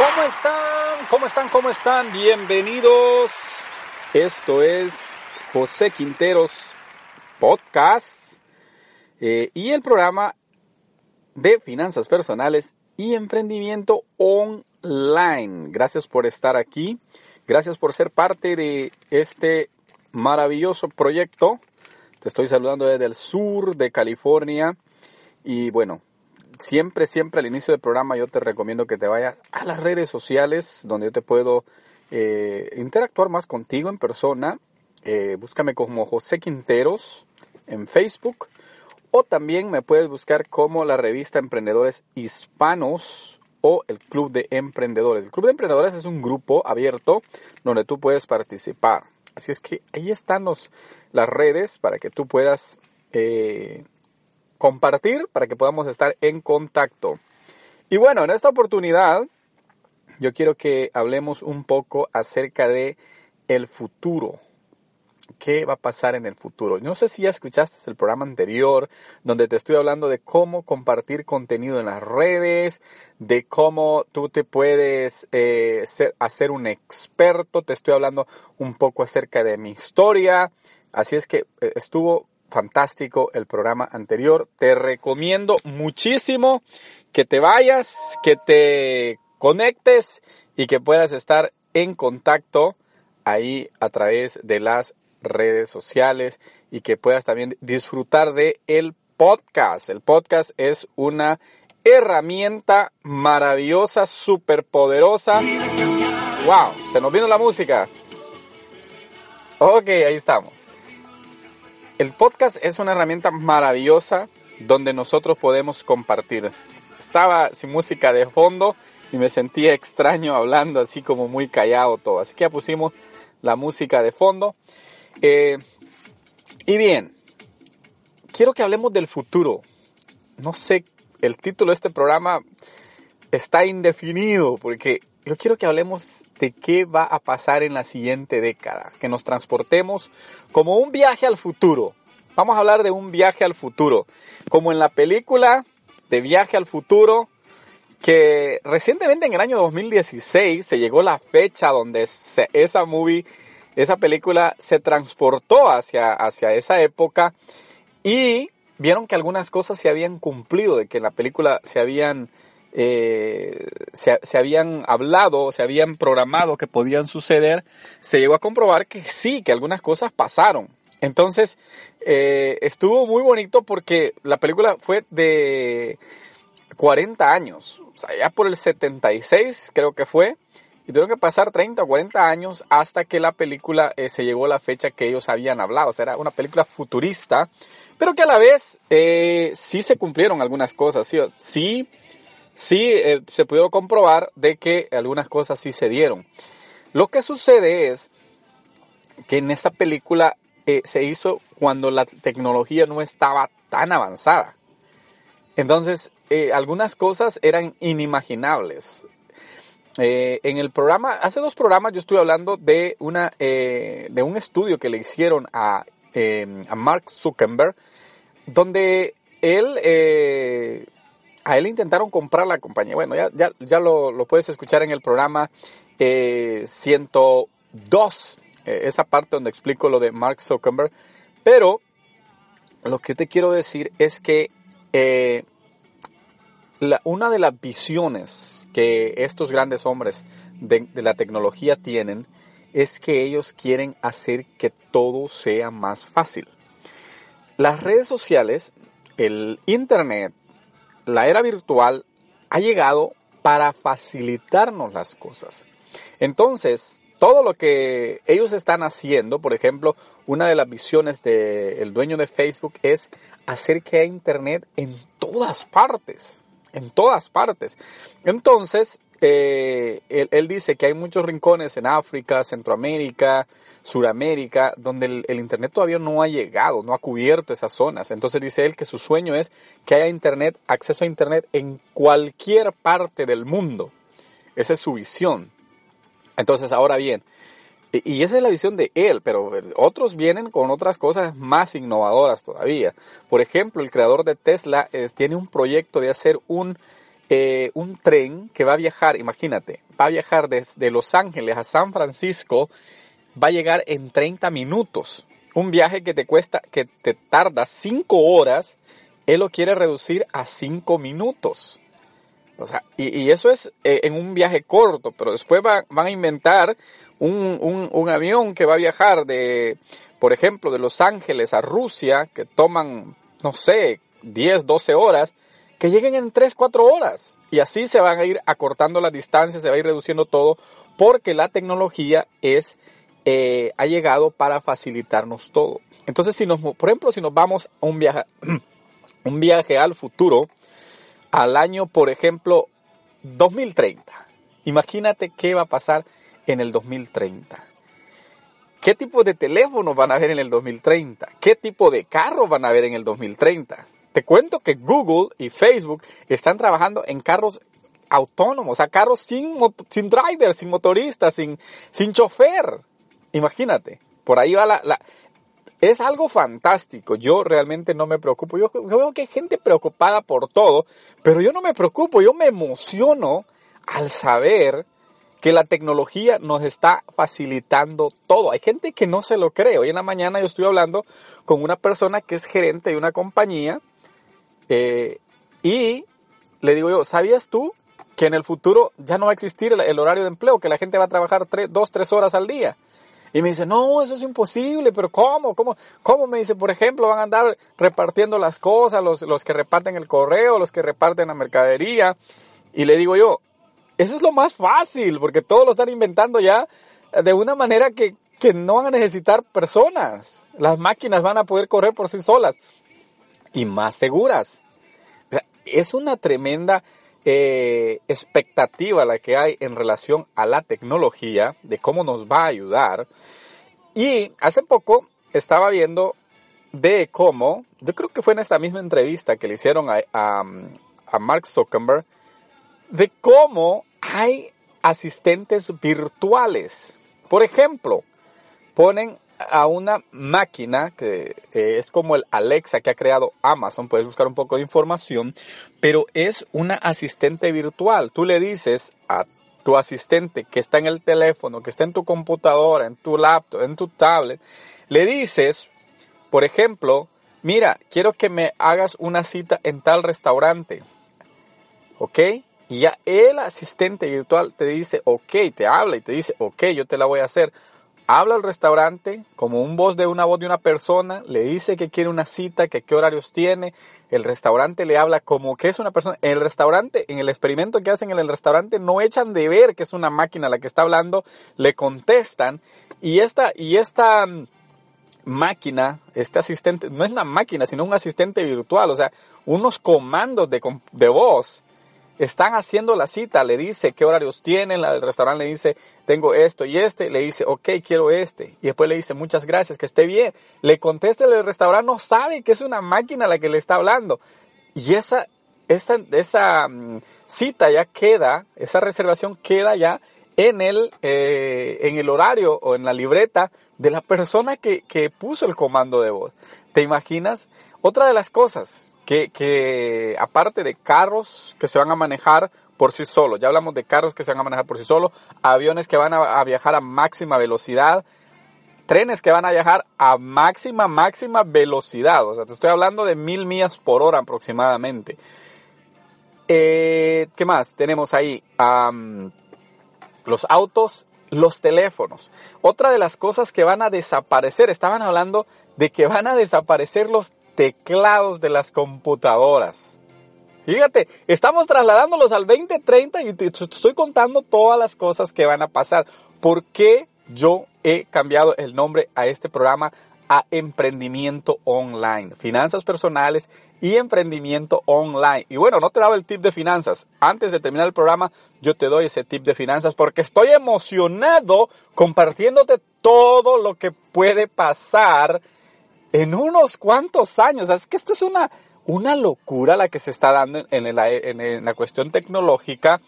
¿Cómo están? ¿Cómo están? ¿Cómo están? Bienvenidos. Esto es José Quinteros Podcast eh, y el programa de finanzas personales y emprendimiento online. Gracias por estar aquí. Gracias por ser parte de este maravilloso proyecto. Te estoy saludando desde el sur de California. Y bueno, siempre, siempre al inicio del programa yo te recomiendo que te vayas a las redes sociales donde yo te puedo eh, interactuar más contigo en persona. Eh, búscame como José Quinteros en Facebook o también me puedes buscar como la revista Emprendedores Hispanos o el Club de Emprendedores. El Club de Emprendedores es un grupo abierto donde tú puedes participar. Así es que ahí están los, las redes para que tú puedas eh, compartir, para que podamos estar en contacto. Y bueno, en esta oportunidad yo quiero que hablemos un poco acerca de el futuro qué va a pasar en el futuro. No sé si ya escuchaste el programa anterior donde te estoy hablando de cómo compartir contenido en las redes, de cómo tú te puedes eh, hacer un experto. Te estoy hablando un poco acerca de mi historia. Así es que eh, estuvo fantástico el programa anterior. Te recomiendo muchísimo que te vayas, que te conectes y que puedas estar en contacto ahí a través de las redes sociales y que puedas también disfrutar de el podcast. El podcast es una herramienta maravillosa, súper poderosa. ¡Wow! Se nos vino la música. Ok, ahí estamos. El podcast es una herramienta maravillosa donde nosotros podemos compartir. Estaba sin música de fondo y me sentía extraño hablando así como muy callado todo. Así que ya pusimos la música de fondo. Eh, y bien, quiero que hablemos del futuro. No sé, el título de este programa está indefinido porque yo quiero que hablemos de qué va a pasar en la siguiente década, que nos transportemos como un viaje al futuro. Vamos a hablar de un viaje al futuro, como en la película de Viaje al Futuro, que recientemente en el año 2016 se llegó la fecha donde esa movie esa película se transportó hacia, hacia esa época y vieron que algunas cosas se habían cumplido, de que en la película se habían, eh, se, habían hablado, se habían programado que podían suceder, se llegó a comprobar que sí, que algunas cosas pasaron. Entonces, eh, estuvo muy bonito porque la película fue de 40 años, o sea, ya por el 76 creo que fue, y tuvieron que pasar 30 o 40 años hasta que la película eh, se llegó a la fecha que ellos habían hablado. O sea, era una película futurista, pero que a la vez sí se cumplieron algunas cosas. Sí, sí eh, se pudo comprobar de que algunas cosas sí se dieron. Lo que sucede es que en esa película se hizo cuando la tecnología no estaba tan avanzada. Entonces, algunas cosas eran inimaginables. Eh, en el programa, hace dos programas yo estuve hablando de, una, eh, de un estudio que le hicieron a, Mark Zuckerberg, donde él, eh, a él intentaron comprar la compañía. Bueno, ya, ya, ya lo, lo, puedes escuchar en el programa 102, esa parte donde explico lo de Mark Zuckerberg. Pero lo que te quiero decir es que la, una de las visiones que estos grandes hombres de, la tecnología tienen es que ellos quieren hacer que todo sea más fácil. Las redes sociales, el Internet, la era virtual ha llegado para facilitarnos las cosas. Entonces, todo lo que ellos están haciendo, por ejemplo, una de las visiones del dueño de Facebook es hacer que haya Internet en todas partes en todas partes. Entonces, eh, él, dice que hay muchos rincones en África, Centroamérica, Suramérica, donde el, el, Internet todavía no ha llegado, no ha cubierto esas zonas. Entonces dice él que su sueño es que haya Internet, acceso a Internet en cualquier parte del mundo. Esa es su visión. Entonces, ahora bien, y esa es la visión de él, pero otros vienen con otras cosas más innovadoras todavía. Por ejemplo, el creador de Tesla tiene un proyecto de hacer un, eh, un tren que va a viajar, imagínate, va a viajar desde Los Ángeles a San Francisco, va a llegar en 30 minutos. Un viaje que te cuesta, que te tarda 5 horas, él lo quiere reducir a 5 minutos. O sea, y, eso es eh, en un viaje corto, pero después van a inventar un, un, avión que va a viajar de, por ejemplo, de Los Ángeles a Rusia, que toman, no sé, 10, 12 horas, que lleguen en 3, 4 horas. Y así se van a ir acortando las distancias, se va a ir reduciendo todo, porque la tecnología es, eh, ha llegado para facilitarnos todo. Entonces, si nos, por ejemplo, si nos vamos a un viaje, un viaje al futuro, al año, por ejemplo, 2030, imagínate qué va a pasar en el 2030? ¿Qué tipo de teléfonos van a ver en el 2030? ¿Qué tipo de carros van a ver en el 2030? Te cuento que Google y Facebook están trabajando en carros autónomos, o sea, carros sin, sin driver, sin motorista, sin, sin chofer. Imagínate, por ahí va la, Es algo fantástico, yo realmente no me preocupo. Yo, yo veo que hay gente preocupada por todo, pero yo no me preocupo, yo me emociono al saber que la tecnología nos está facilitando todo. Hay gente que no se lo cree. Hoy en la mañana yo estoy hablando con una persona que es gerente de una compañía eh, y le digo yo, ¿sabías tú que en el futuro ya no va a existir el, horario de empleo, que la gente va a trabajar dos, tres horas al día? Y me dice, no, eso es imposible, pero ¿cómo? ¿Cómo? ¿Cómo? Me dice, por ejemplo, van a andar repartiendo las cosas, los, los que reparten el correo, los que reparten la mercadería. Y le digo yo, eso es lo más fácil, porque todos lo están inventando ya de una manera que, no van a necesitar personas. Las máquinas van a poder correr por sí solas y más seguras. es una tremenda eh, expectativa la que hay en relación a la tecnología, de cómo nos va a ayudar. Y hace poco estaba viendo de cómo, yo creo que fue en esta misma entrevista que le hicieron a, a, a Mark Zuckerberg, de cómo hay asistentes virtuales. Por ejemplo, ponen a una máquina que es como el Alexa que ha creado Amazon, puedes buscar un poco de información, pero es una asistente virtual. Tú le dices a tu asistente que está en el teléfono, que está en tu computadora, en tu laptop, en tu tablet, le dices, por ejemplo, mira, quiero que me hagas una cita en tal restaurante. ¿Ok? Y ya el asistente virtual te dice, ok, te habla y te dice, ok, yo te la voy a hacer. Habla al restaurante como un voz de una voz de una persona, le dice que quiere una cita, que qué horarios tiene. El restaurante le habla como que es una persona. En el restaurante, en el experimento que hacen en el restaurante, no echan de ver que es una máquina la que está hablando, le contestan. Y esta, y esta mm, máquina, este asistente, no es una máquina, sino un asistente virtual, o sea, unos comandos de, de voz están haciendo la cita, le dice qué horarios tienen, la del restaurante le dice, tengo esto y este, le dice, ok, quiero este. Y después le dice, muchas gracias, que esté bien. Le contesta el restaurante, no sabe que es una máquina la que le está hablando. Y esa, esa, esa mm, cita ya queda, esa reservación queda ya en el, eh, en el horario o en la libreta de la persona que, que puso el comando de voz. ¿Te imaginas? Otra de las cosas que, aparte de carros que se van a manejar por sí solos, ya hablamos de carros que se van a manejar por sí solos, aviones que van a, viajar a máxima velocidad, trenes que van a viajar a máxima, máxima velocidad. O sea, te estoy hablando de mil millas por hora aproximadamente. Eh, ¿Qué más? Tenemos ahí los autos, los teléfonos. Otra de las cosas que van a desaparecer, estaban hablando de que van a desaparecer los teclados de las computadoras. Fíjate, estamos trasladándolos al 2030 y te estoy contando todas las cosas que van a pasar. ¿Por qué yo he cambiado el nombre a este programa a emprendimiento online, finanzas personales y emprendimiento online. Y bueno, no te daba el tip de finanzas. Antes de terminar el programa, yo te doy ese tip de finanzas porque estoy emocionado compartiéndote todo lo que puede pasar en unos cuantos años. Es que esto es una, una locura la que se está dando en, la cuestión tecnológica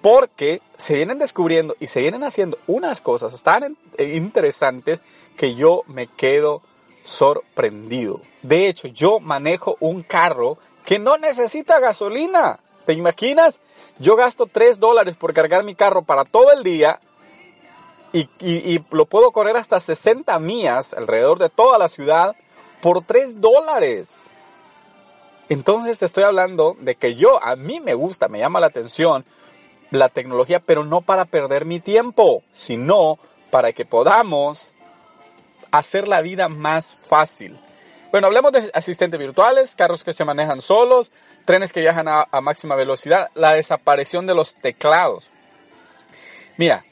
porque se vienen descubriendo y se vienen haciendo unas cosas tan interesantes que yo me quedo sorprendido. De hecho, yo manejo un carro que no necesita gasolina. ¿Te imaginas? Yo gasto 3 dólares por cargar mi carro para todo el día y, y, lo puedo correr hasta 60 millas alrededor de toda la ciudad por 3 dólares. Entonces te estoy hablando de que yo, a mí me gusta, me llama la atención la tecnología, pero no para perder mi tiempo, sino para que podamos hacer la vida más fácil. Bueno, hablemos de asistentes virtuales, carros que se manejan solos, trenes que viajan a, máxima velocidad, la desaparición de los teclados. Mira,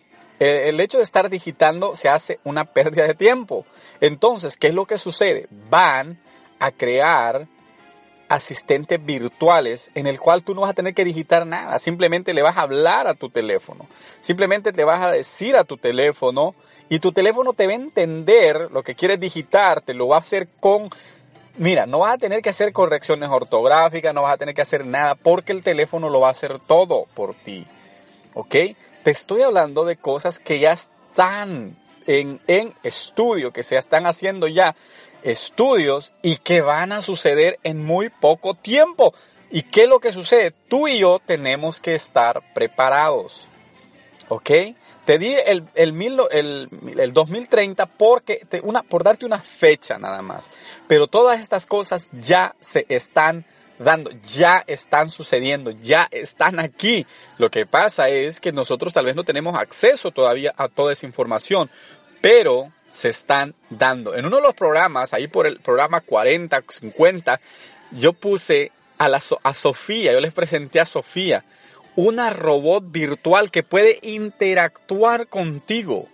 el, hecho de estar digitando se hace una pérdida de tiempo. Entonces, ¿qué es lo que sucede? Van a crear asistentes virtuales en el cual tú no vas a tener que digitar nada, simplemente le vas a hablar a tu teléfono, simplemente te vas a decir a tu teléfono y tu teléfono te va a entender lo que quieres digitar, te lo va a hacer con... Mira, no vas a tener que hacer correcciones ortográficas, no vas a tener que hacer nada porque el teléfono lo va a hacer todo por ti. ¿Ok? Te estoy hablando de cosas que ya están en, en estudio, que se están haciendo ya estudios y que van a suceder en muy poco tiempo. ¿Y qué es lo que sucede? Tú y yo tenemos que estar preparados. ¿Ok? Te di el, el, el, 2030 porque te, una, por darte una fecha nada más. Pero todas estas cosas ya se están dando, ya están sucediendo, ya están aquí. Lo que pasa es que nosotros tal vez no tenemos acceso todavía a toda esa información, pero se están dando. En uno de los programas, ahí por el programa 40, 50, yo puse a, la, a Sofía, yo les presenté a Sofía una robot virtual que puede interactuar contigo.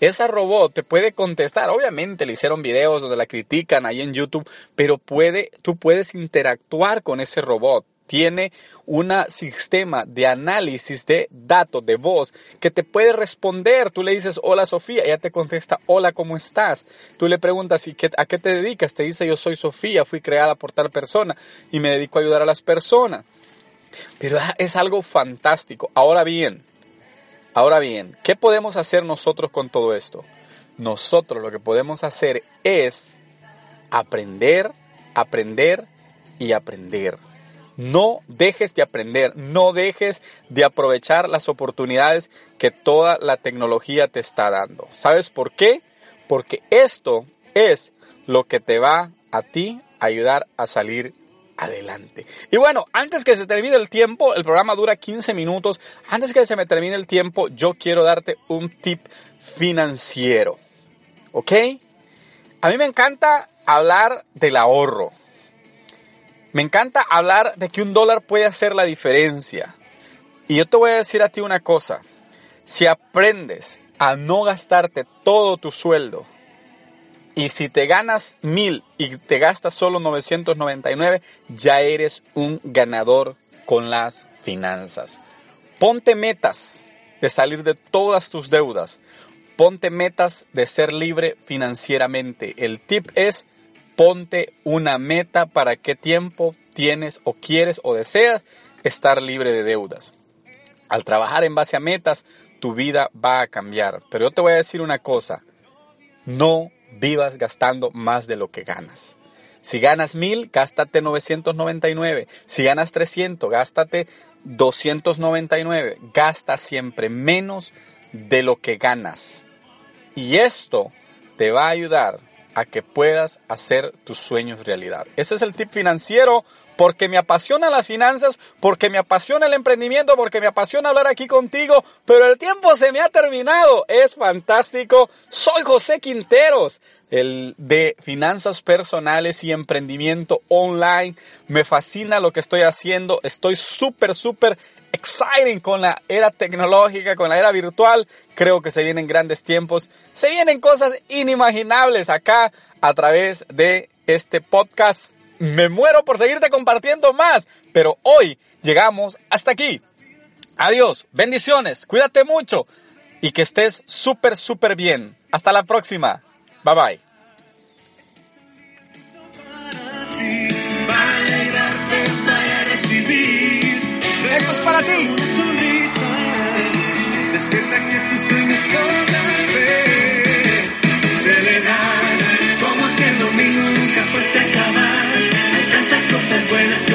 Esa robot te puede contestar. Obviamente le hicieron videos donde la critican ahí en YouTube, pero puede, tú puedes interactuar con ese robot. Tiene un sistema de análisis de datos de voz que te puede responder. Tú le dices, hola Sofía, ella te contesta, hola, ¿cómo estás? Tú le preguntas, ¿y qué, a qué te dedicas? Te dice, yo soy Sofía, fui creada por tal persona y me dedico a ayudar a las personas. Pero es algo fantástico. Ahora bien, ahora bien, ¿qué podemos hacer nosotros con todo esto? Nosotros lo que podemos hacer es aprender, aprender y aprender. No dejes de aprender, no dejes de aprovechar las oportunidades que toda la tecnología te está dando. ¿Sabes por qué? Porque esto es lo que te va a ti ayudar a salir adelante. Y bueno, antes que se termine el tiempo, el programa dura 15 minutos, antes que se me termine el tiempo, yo quiero darte un tip financiero. ¿Ok? A mí me encanta hablar del ahorro. Me encanta hablar de que un dólar puede hacer la diferencia. Y yo te voy a decir a ti una cosa. Si aprendes a no gastarte todo tu sueldo, y si te ganas mil y te gastas solo 999, ya eres un ganador con las finanzas. Ponte metas de salir de todas tus deudas. Ponte metas de ser libre financieramente. El tip es ponte una meta para qué tiempo tienes o quieres o deseas estar libre de deudas. Al trabajar en base a metas, tu vida va a cambiar. Pero yo te voy a decir una cosa. No vivas gastando más de lo que ganas. Si ganas mil, gástate 999. Si ganas 300, gástate 299. Gasta siempre menos de lo que ganas. Y esto te va a ayudar a que puedas hacer tus sueños realidad. Ese es el tip financiero porque me apasiona las finanzas, porque me apasiona el emprendimiento, porque me apasiona hablar aquí contigo, pero el tiempo se me ha terminado. Es fantástico. Soy José Quinteros, el de finanzas personales y emprendimiento online. Me fascina lo que estoy haciendo. Estoy súper, súper exciting con la era tecnológica, con la era virtual. Creo que se vienen grandes tiempos. Se vienen cosas inimaginables acá a través de este podcast me muero por seguirte compartiendo más, pero hoy llegamos hasta aquí. Adiós, bendiciones, cuídate mucho y que estés súper, súper bien. Hasta la próxima. Bye bye. Esto es para ti. Despierta que tus sueños como si el domingo nunca fuese a acabar cosas buenas.